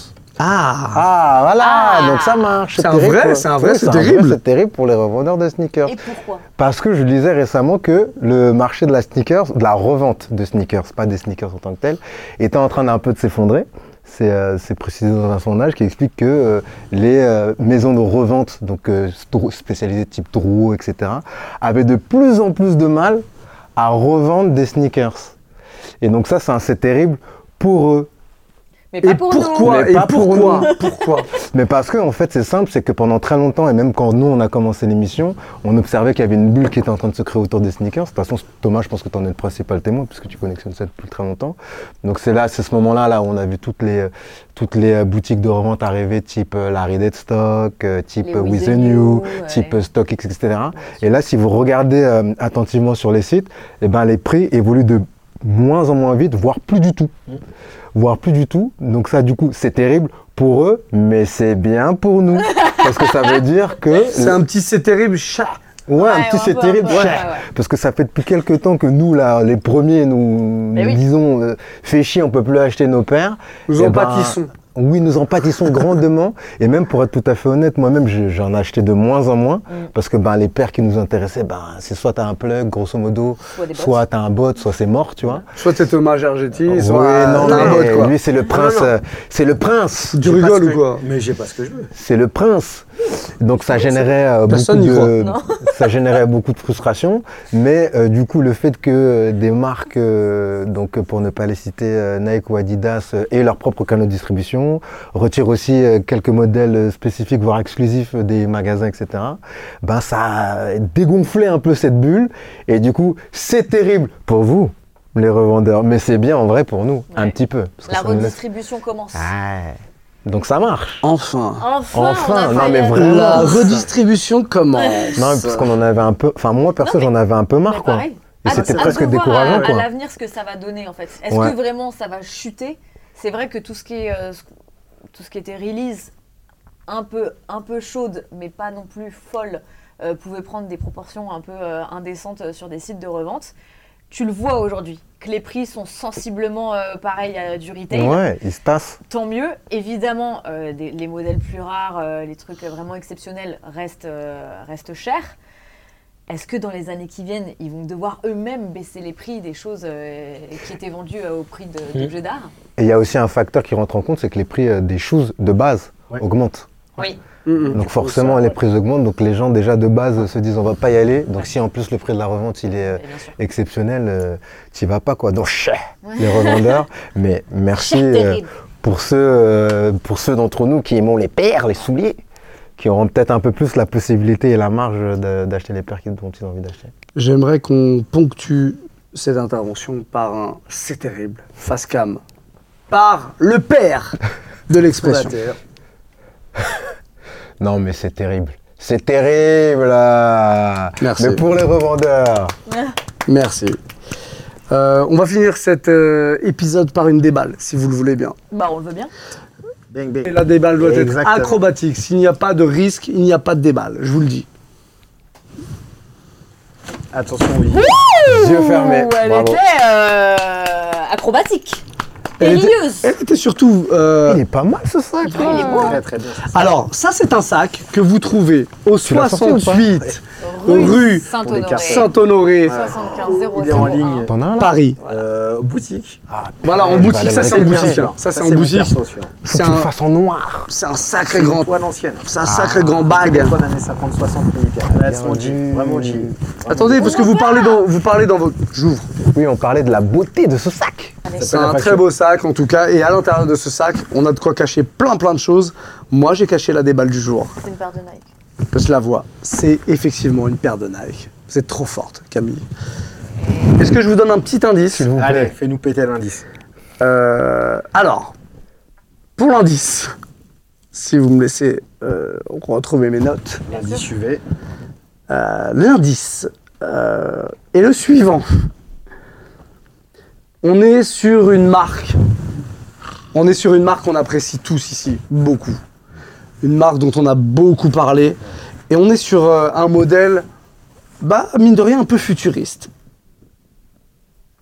Ah, Ah, voilà, Ah. donc ça marche. C'est un vrai, c'est un vrai, Oui, c'est terrible. C'est terrible pour les revendeurs de sneakers. Et pourquoi? Parce que je lisais récemment que le marché de la sneakers, de la revente de sneakers, pas des sneakers en tant que tel, était en train d'un peu de s'effondrer. C'est euh, c'est précisé dans un sondage qui explique que euh, les euh, maisons de revente, donc euh, spécialisées type Drouot, etc., avaient de plus en plus de mal à revendre des sneakers. Et donc ça, c'est un- c'est terrible pour eux. Mais pas et pour nous. pourquoi Mais Et pas pour pourquoi Pourquoi Mais parce que en fait c'est simple, c'est que pendant très longtemps, et même quand nous on a commencé l'émission, on observait qu'il y avait une bulle qui était en train de se créer autour des sneakers. De toute façon, Thomas, je pense que tu en es le principal témoin, puisque tu collectionnes ça depuis très longtemps. Donc c'est là, c'est ce moment-là là où on a vu toutes les, toutes les euh, boutiques de revente arriver, type euh, Larry Deadstock, euh, type Les euh, With the New, ouais. type StockX, etc. Et là, si vous regardez euh, attentivement sur les sites, eh ben, les prix évoluent de moins en moins vite, voire plus du tout. Voire plus du tout. Donc ça, du coup, c'est terrible pour eux, mais c'est bien pour nous. parce que ça veut dire que... C'est un petit c'est terrible chat. Ouais, un petit c'est terrible. peu, ouais, ouais. Parce que ça fait depuis quelques temps que nous, là, les premiers, nous, Mais nous oui. disons, euh, fait chier, on peut plus acheter nos pères. Nous en ben, pâtissons. Oui, nous en pâtissons grandement. Et même pour être tout à fait honnête, moi-même, je- j'en ai acheté de moins en moins. Mm. Parce que ben, les paires qui nous intéressaient, ben, c'est soit tu as un plug, grosso modo, Soit des bots. soit tu as un bot, soit c'est mort, tu vois. Soit c'est Thomas Gergetti, Oui, soit non, t'as un mais bot, quoi. lui, c'est le prince. euh, C'est le prince. Tu rigoles ou quoi? Mais j'ai pas ce que je veux. C'est le prince. Donc ça générait euh, beaucoup de ça générait beaucoup de frustration, mais euh, du coup le fait que euh, des marques euh, donc pour ne pas les citer euh, Nike ou Adidas euh, aient leur propre canal de distribution, retirent aussi euh, quelques modèles spécifiques voire exclusifs des magasins etc. Ben ça a dégonflé un peu cette bulle et du coup c'est terrible pour vous les revendeurs, mais c'est bien en vrai pour nous un petit peu. parce que La laisse- redistribution commence. Donc ça marche. Enfin. Enfin, Enfin, on a non, mais la- vraiment. La redistribution commence. Non, parce qu'on en avait un peu. Enfin, moi, perso, j'en avais un peu marre, quoi. pareil. Et À- c'était presque décourageant, à, quoi. À l'avenir, ce que ça va donner, en fait. Est-ce Ouais. que vraiment ça va chuter? C'est vrai que tout ce qui est, euh, ce- tout ce qui était release, un peu, un peu chaude, mais pas non plus folle, euh, pouvait prendre des proportions un peu euh, indécentes sur des sites de revente. Tu le vois aujourd'hui, que les prix sont sensiblement euh, pareils à du retail Ouais, il se tant mieux. Évidemment, euh, des- les modèles plus rares, euh, les trucs vraiment exceptionnels restent, euh, restent chers. Est-ce que dans les années qui viennent, ils vont devoir eux-mêmes baisser les prix des choses euh, qui étaient vendues euh, au prix de- d'objets d'art? Et il y a aussi un facteur qui rentre en compte, c'est que les prix euh, des choses de base Ouais. augmentent. Oui. Donc forcément, les prix augmentent. Donc les gens déjà de base se disent on va pas y aller. Donc si en plus le prix de la revente il est euh, exceptionnel, euh, t'y vas pas quoi. Donc les revendeurs. Mais merci euh, pour ceux euh, pour ceux d'entre nous qui aimons les paires, les souliers, qui auront peut-être un peu plus la possibilité et la marge d'acheter les paires qu'ils- dont ils ont envie d'acheter. J'aimerais qu'on ponctue cette intervention par un c'est terrible, face cam, par le père de l'expression. Non, mais c'est terrible. C'est terrible là Merci. Mais pour les revendeurs Merci. Euh, on va finir cet euh, épisode par une déballe, si vous le voulez bien. Bah, on le veut bien. Et la déballe doit Exactement. être acrobatique. S'il n'y a pas de risque, il n'y a pas de déballe. Je vous le dis. Attention, oui. Yeux fermés. Ouh, elle Bravo. était euh, acrobatique. Elle était, Périlleuse. elle était surtout. euh, Il est pas mal ce sac. Il est beau. hein. Très, très bien. Alors, ça, c'est un sac que vous trouvez au Tu l'as sorti ou pas 68 Rue, Rue Saint-Honoré. cartons. Saint-Honoré, 75 Il est en ligne. T'en as un là Paris. Euh, boutique. Voilà, en va boutique, ça c'est en boutique. Hein. Ça c'est en boutique. C'est le un, fasses en noir. c'est un sacré grand, c'est un sacré grand bag. Bonne année 50-60 militaires. Là, c'est mon jean. Vraiment jean. Vraiment Attendez, parce que vous parlez dans, vous parlez dans votre, j'ouvre. Oui, on parlait de la beauté de ce sac. C'est un très beau sac en tout cas, et à l'intérieur de ce sac, on a de quoi cacher plein plein de choses. Moi, j'ai caché la déballe du jour. C'est une paire de Nike. Je la vois. C'est effectivement une paire de Nike. Vous êtes trop forte, Camille. Est-ce que je vous donne un petit indice S'il vous plaît. Allez, fais-nous péter l'indice. Euh, alors, pour l'indice, si vous me laissez euh, retrouver mes notes, L'indice suivait. euh, l'indice euh, est le suivant. On est sur une marque. On est sur une marque qu'on apprécie tous ici, beaucoup. Une marque dont on a beaucoup parlé. Et on est sur euh, un modèle, bah, mine de rien, un peu futuriste.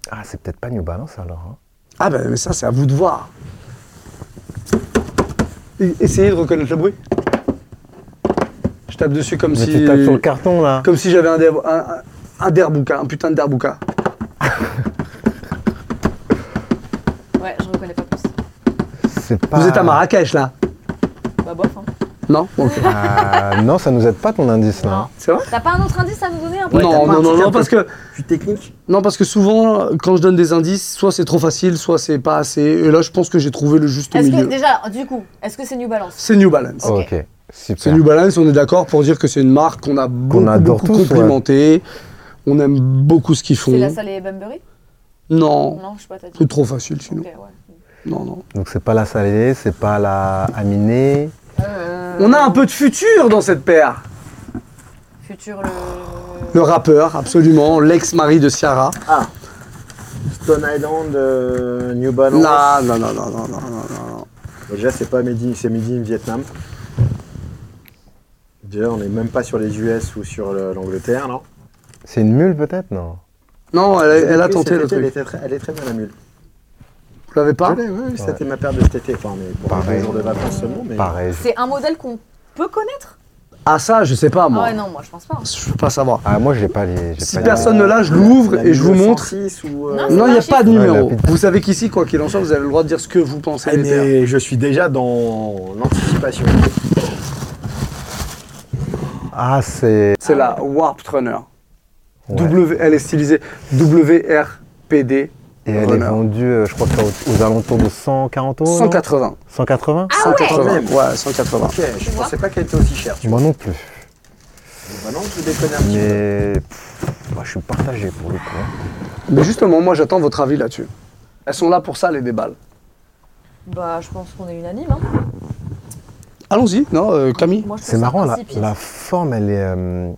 Ah, c'est peut-être pas New Balance alors. hein. Ah ben mais ça c'est à vous de voir. Essayez de reconnaître le bruit. Je tape dessus comme Mais si tu tapes sur le carton là. comme si j'avais un, der- un, un- un derbouka, un putain de derbouka. Ouais, je reconnais pas plus. C'est pas. Vous êtes à Marrakech là Bah, bof. Hein. Non. Ah, non, ça nous aide pas ton indice là. C'est vrai? T'as pas un autre indice à nous donner un peu Ouais, Non non non non parce que Plus technique? non parce que souvent quand je donne des indices, soit c'est trop facile, soit c'est pas assez. Et là je pense que j'ai trouvé le juste Est-ce milieu. que déjà, du coup, est-ce que c'est New Balance? C'est New Balance. Ok. C'est New Balance, on est d'accord pour dire que c'est une marque qu'on a beaucoup, adore beaucoup tous, ouais. complimenté. On aime beaucoup ce qu'ils font. C'est la salée Bunbury? Non, Non, je sais pas, t'as dit. c'est trop facile sinon. Ok, ouais. Non, non. Donc c'est pas la salée, c'est pas la aminée. Euh, On a un peu de futur dans cette paire. Futur le. Le rappeur, absolument, l'ex-mari de Ciara. Ah. Stone Island, euh, New Balance. Non, non, non, non, non, non, non, non. Déjà, c'est pas Made in, c'est Made in Vietnam. Déjà, on n'est même pas sur les US ou sur le- l'Angleterre, non? C'est une mule peut-être? Non. Non, elle, elle a tenté le Elle, truc. très, elle est très bien la mule. Vous l'avez pas oui, oui, c'était ma paire de cet été. Enfin, mais pour Pareil. un jour de vacances seulement. Mais... Pareil. C'est un modèle qu'on peut connaître Ah ça, je sais pas Ah moi. ouais, non, moi je pense pas. Je peux pas savoir. Ah, moi j'ai pas les. Si pas personne ne l'a, je l'ouvre et je vous montre. 106 ou, euh, Non, il n'y a pas de numéro. Vous savez qu'ici, quoi qu'il en soit, vous avez le droit de dire ce que vous pensez Ah, mais je suis déjà dans l'anticipation. Ah, c'est. C'est la Warp Runner. Ouais. W, elle est stylisée WRPD Et elle est vendue, euh, je crois, que aux, aux alentours de 140 euros. non 180. 180 Ah ouais 180. Quand même. Ouais, 180. Ok, je pensais pas qu'elle était aussi chère. Moi non plus. Maintenant, je déconne un petit peu. Mais. bah, je suis partagé pour le coup. hein. Mais justement, moi j'attends votre avis là-dessus. Elles sont là pour ça, les déballes. Bah, je pense qu'on est unanime. Hein. Allons-y, non, euh, Camille Moi, C'est marrant, la, la forme, elle est. euh,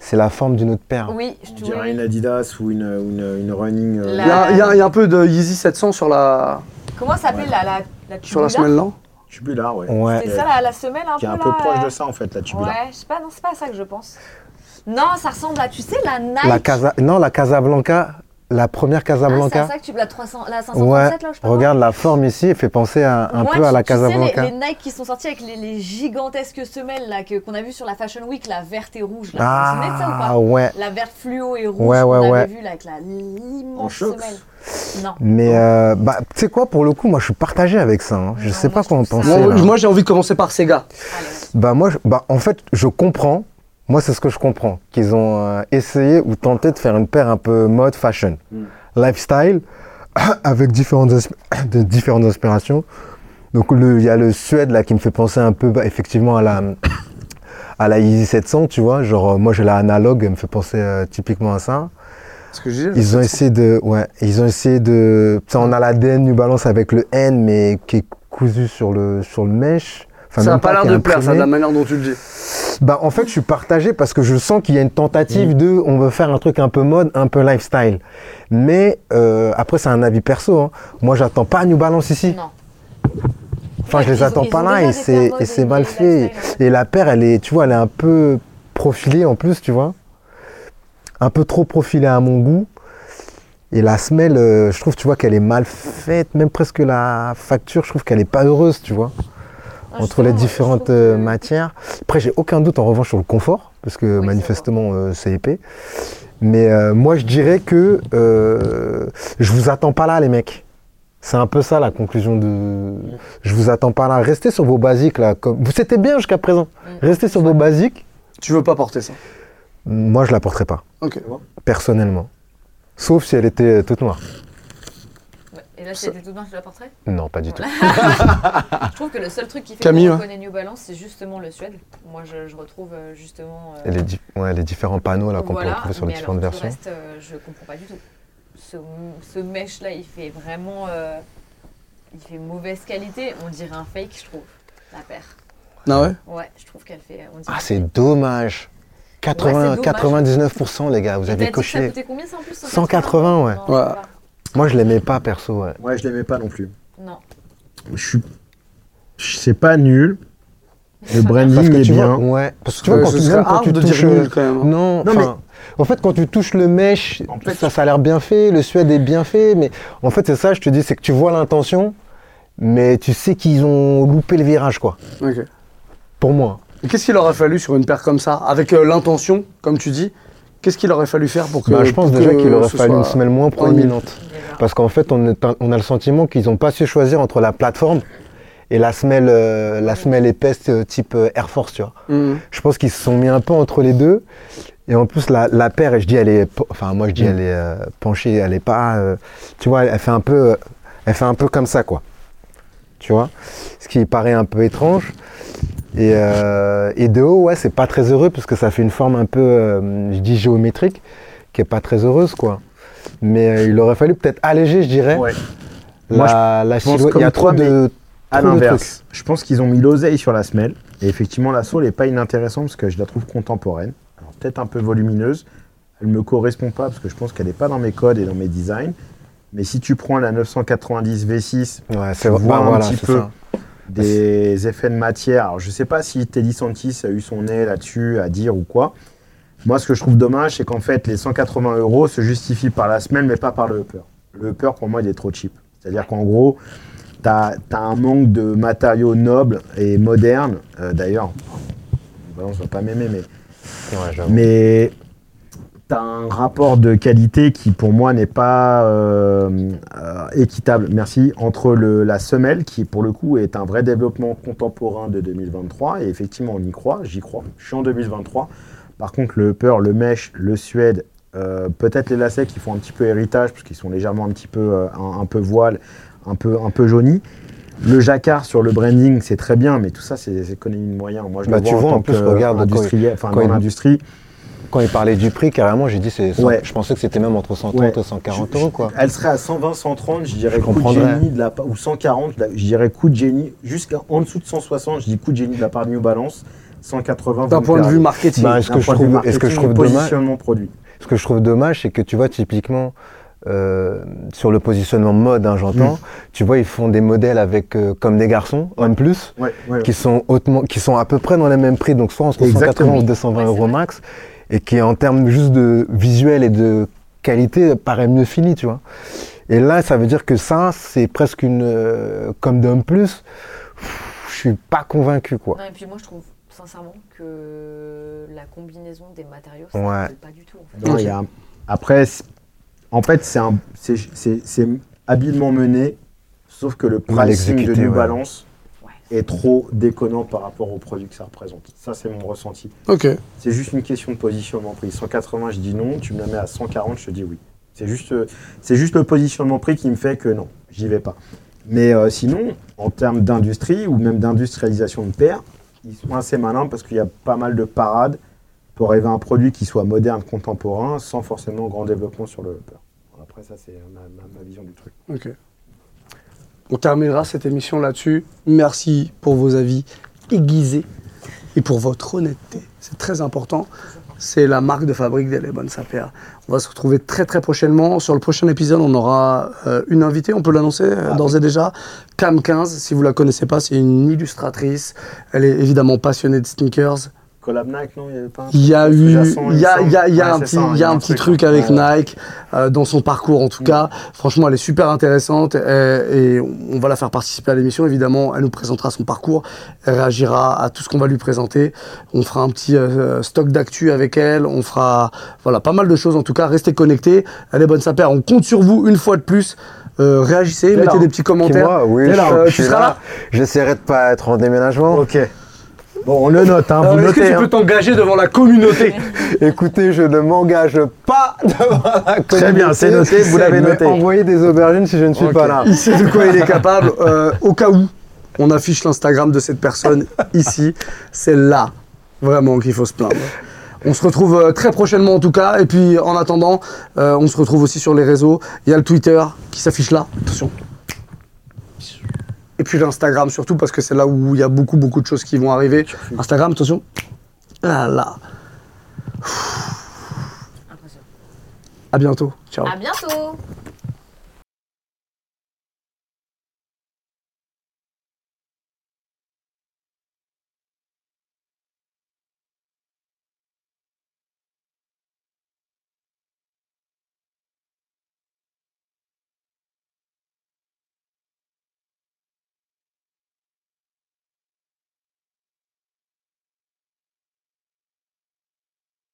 c'est la forme d'une autre paire. Oui, je te dirait oui. une Adidas ou une, une, une running. euh, La- Il y, a- il y a- il y a un peu de Yeezy 700 sur la, Comment ça s'appelle Ouais. la, la, la sur la semelle, non? Tubular, ouais. Ouais. C'est ça la, la semelle un Qui est peu un peu là, proche euh, de ça, en fait, la tubular. Ouais, je sais pas, non, c'est pas ça que je pense. Non, ça ressemble à, tu sais, la Nike. La Casa... Non, la Casablanca, la première Ah, c'est Casablanca. ça que tu la 300, la ouais, 537 là, je sais pas regarde la forme ici, elle fait penser à- un Moi, peu à la tu sais, les- Casablanca. les, Nike qui sont sortis avec les, les gigantesques semelles là que qu'on a vu sur la Fashion Week, la verte et rouge. Là. Vous vous souvenez de ça ou Ah pas ouais. La verte fluo et rouge Ouais, ouais, qu'on ouais. avait vu là avec la En l'immense choc. semelle. Non. Mais euh, bah, tu sais quoi, pour le coup, moi je suis partagé avec ça. hein. Je Non, sais pas quoi en penser. Moi, j'ai envie de commencer par Sega. Allez, Bah moi, je- bah, en fait, je comprends. Moi, c'est ce que je comprends. Qu'ils ont euh, essayé ou tenté de faire une paire un peu mode fashion, Mm. lifestyle, avec différentes, de différentes inspirations. Donc il y a le Suède là qui me fait penser un peu bah, effectivement à la à la Yeezy 700, tu vois. Genre euh, moi j'ai la analogue, elle me fait penser euh, typiquement à ça. Ce que dis, Ils ont essayé de, ouais, ils ont essayé de, on a l'ADN New Balance avec le N, mais qui est cousu sur le sur le mesh. Enfin, ça n'a pas l'air de plaire, ça, de la manière dont tu le dis. Bah en fait je suis partagé parce que je sens qu'il y a une tentative de on veut faire un truc un peu mode, un peu lifestyle. Mais euh, après c'est un avis perso. hein. Moi j'attends pas New Balance ici. non. Enfin, je Ouais, les ils ont- attends ils pas là et c'est et c'est mal fait. ouais. Et la paire, elle est, tu vois, elle est un peu profilée en plus, tu vois. Un peu trop profilée à mon goût. Et la semelle, euh, je trouve, tu vois, qu'elle est mal faite. Même presque la facture, je trouve qu'elle est pas heureuse, tu vois. Ah, entre les différentes euh, que- matières. Après, j'ai aucun doute en revanche sur le confort, parce que Oui, manifestement, euh, c'est épais. Mais euh, moi, je dirais que euh, je vous attends pas là, les mecs. C'est un peu ça la conclusion de. Je vous attends pas là. Restez sur vos basiques là. Comme... Vous c'était bien jusqu'à présent. Mm. Restez sur vos basiques. Tu veux pas porter ça? Moi, je la porterai pas, Ok. personnellement. Sauf si elle était toute noire. Ouais. Et là, c'était tout bien, tu la porterais Non, pas du tout. Je trouve que le seul truc qui fait Camille, qu'on ouais. reconnaît New Balance, c'est justement le suède. Moi, je, je retrouve euh, justement. euh, Et les, di- ouais, les différents panneaux là qu'on peut voilà, retrouver sur les différentes alors, versions. Le reste, euh, je comprends pas du tout. Ce, ce mesh là, il fait vraiment. euh, il fait mauvaise qualité. On dirait un fake, je trouve. La paire. Ah ouais? Ouais, je trouve qu'elle fait. On dirait Ah, c'est fake. dommage. 80, dommage. 99% les gars, vous Et avez Ça coché. coûtait combien ça en plus 180, ouais. Non, je Ouais. Moi, je l'aimais pas perso, ouais. Ouais, je l'aimais pas non plus. Non. Je suis. C'est pas nul. Le branding que est tu bien. vois, ouais. Parce que tu vois, quand tu, même quand tu de touches. dire nul, quand même, hein. Non, Non, enfin, en fait, quand tu touches le mesh, En fait, ça, ça a l'air bien fait, le suède est bien fait, mais en fait, c'est ça, je te dis, c'est que tu vois l'intention, mais tu sais qu'ils ont loupé le virage, quoi. Ok. Pour moi. Qu'est-ce qu'il aurait fallu sur une paire comme ça, avec euh, l'intention, comme tu dis Qu'est-ce qu'il aurait fallu faire pour que. Bah, je pense déjà que qu'il aurait fallu une semelle moins proéminente. Parce qu'en fait, on, est un- on a le sentiment qu'ils n'ont pas su choisir entre la plateforme et la semelle, euh, la semelle épaisse euh, type euh, Air Force, tu vois. Mhm. Je pense qu'ils se sont mis un peu entre les deux. Et en plus, la, la paire, et je dis, elle est, enfin, moi, je dis, Mm. elle est euh, penchée, elle est pas, tu vois, elle fait un peu, elle fait un peu comme ça, quoi. Tu vois, ce qui paraît un peu étrange. Et, et de haut, ouais, c'est pas très heureux parce que ça fait une forme un peu, je dis géométrique, qui est pas très heureuse, quoi. Mais euh, il aurait fallu peut-être alléger, je dirais, Ouais. la, Moi, la je pense silhouette. Il y a trop de, À l'inverse, je pense qu'ils ont mis l'oseille sur la semelle. Et effectivement, la sole n'est pas inintéressante parce que je la trouve contemporaine. Alors, peut-être un peu volumineuse. Elle ne me correspond pas parce que je pense qu'elle n'est pas dans mes codes et dans mes designs. Mais si tu prends la 990 V6, Ouais, tu vois bah, un voilà, petit peu ça. des effets de matière. Alors, je ne sais pas si Teddy Santis a eu son nez là-dessus à dire ou quoi. Moi, ce que je trouve dommage, c'est qu'en fait, les 180 euros se justifient par la semelle, mais pas par le upper. Le upper, pour moi, il est trop cheap. C'est-à-dire qu'en gros, tu as, un manque de matériaux nobles et modernes. Euh, D'ailleurs, on ne va pas m'aimer, mais Ouais, mais tu as un rapport de qualité qui, pour moi, n'est pas euh, euh, équitable, merci, entre le, la semelle, qui, pour le coup, est un vrai développement contemporain de 2023. Et effectivement, on y croit, j'y crois. Je suis en 2023. Par contre, le upper, le mesh, le suède, euh, peut-être les lacets qui font un petit peu héritage, parce qu'ils sont légèrement un petit peu, euh, un, un peu voile, un peu, un peu jaunis. Le jacquard sur le branding, c'est très bien, mais tout ça, c'est économie de moyens. Moi, je Bah, le tu vois, vois, en en plus, regarde, industriel, enfin, dans l'industrie. Quand il parlait du prix, carrément, j'ai dit, c'est, Ouais. je pensais que c'était même entre 130 Ouais. et 140 Je- euros, quoi. Elle serait à 120, 130, je dirais Je coup de génie de la ou 140, je dirais coup de génie, jusqu'en dessous de 160, je dis coup de génie de la part de New Balance, 180. D'un point de vue marketing. Bah, est-ce que je point de vue trouve, est-ce que je marketing trouve et dommage, positionnement produit. ce que je trouve dommage, c'est que tu vois, typiquement, euh, sur le positionnement mode, hein, j'entends, Mm. tu vois, ils font des modèles avec, euh, comme des garçons, homme plus, Ouais, ouais. qui sont hautement, qui sont à peu près dans les mêmes prix, donc soit entre Exactement. 180 ou 220 Ouais, c'est euros max, et qui en termes juste de visuel et de qualité paraît mieux fini, tu vois. Et là, ça veut dire que ça, c'est presque une, euh, comme d'homme plus, je suis pas convaincu, quoi. Non, et puis moi, je trouve sincèrement que la combinaison des matériaux, ça Ouais. ne colle pas du tout. En fait. Non, Ok. il y a un- Après, c'est- en fait, c'est habilement mené, sauf que le pricing de New ouais. Balance Ouais. est trop déconnant par rapport au produit que ça représente. Ça, c'est mon ressenti. C'est juste une question de positionnement prix. 180, je dis non. Tu me la mets à 140, je te dis oui. C'est juste, c'est juste le positionnement prix qui me fait que non, j'y vais pas. Mais euh, sinon, en termes d'industrie ou même d'industrialisation de paires, ils sont assez malins parce qu'il y a pas mal de parades pour arriver à un produit qui soit moderne, contemporain, sans forcément grand développement sur le upper. Après, ça, c'est ma, ma- ma vision du truc. Ok. On terminera cette émission là-dessus. Merci pour vos avis aiguisés et pour votre honnêteté. C'est très important. C'est la marque de fabrique des Les Bonnes Sapères. On va se retrouver très très prochainement. Sur le prochain épisode, on aura euh, une invitée, on peut l'annoncer euh, d'ores et déjà. Cam 15, si vous la connaissez pas, c'est une illustratrice. Elle est évidemment passionnée de sneakers. Collab Nike, non Il y avait pas un Il y a eu, il y a, y y un petit, c'est ça, il y a un petit truc avec Ouais. Nike euh, dans son parcours en tout cas. Franchement, elle est super intéressante et, et on va la faire participer à l'émission. Évidemment, elle nous présentera son parcours, elle réagira à tout ce qu'on va lui présenter. On fera un petit euh, stock d'actu avec elle. On fera, voilà, pas mal de choses en tout cas. Restez connectés. Elle est bonne sa paire. On compte sur vous une fois de plus. Euh, réagissez, mettez là, des petits commentaires. moi, oui, je, là, je tu suis seras là. là J'essaierai de pas être en déménagement. Ok. Bon, on le note, hein, vous Est-ce que tu hein. peux t'engager devant la communauté Écoutez, je ne m'engage pas devant la Très bien, c'est communauté. noté, vous l'avez noté. Envoyez des aubergines si je ne suis pas là. Il sait de quoi il est capable. Euh, au cas où, on affiche l'Instagram de cette personne ici. C'est là, vraiment, qu'il faut se plaindre. On se retrouve euh, très prochainement en tout cas. Et puis en attendant, euh, on se retrouve aussi sur les réseaux. Il y a le Twitter qui s'affiche là. Attention. Et puis l'Instagram surtout parce que c'est là où il y a beaucoup beaucoup de choses qui vont arriver. Instagram, attention. Ah là. À bientôt. Ciao. À bientôt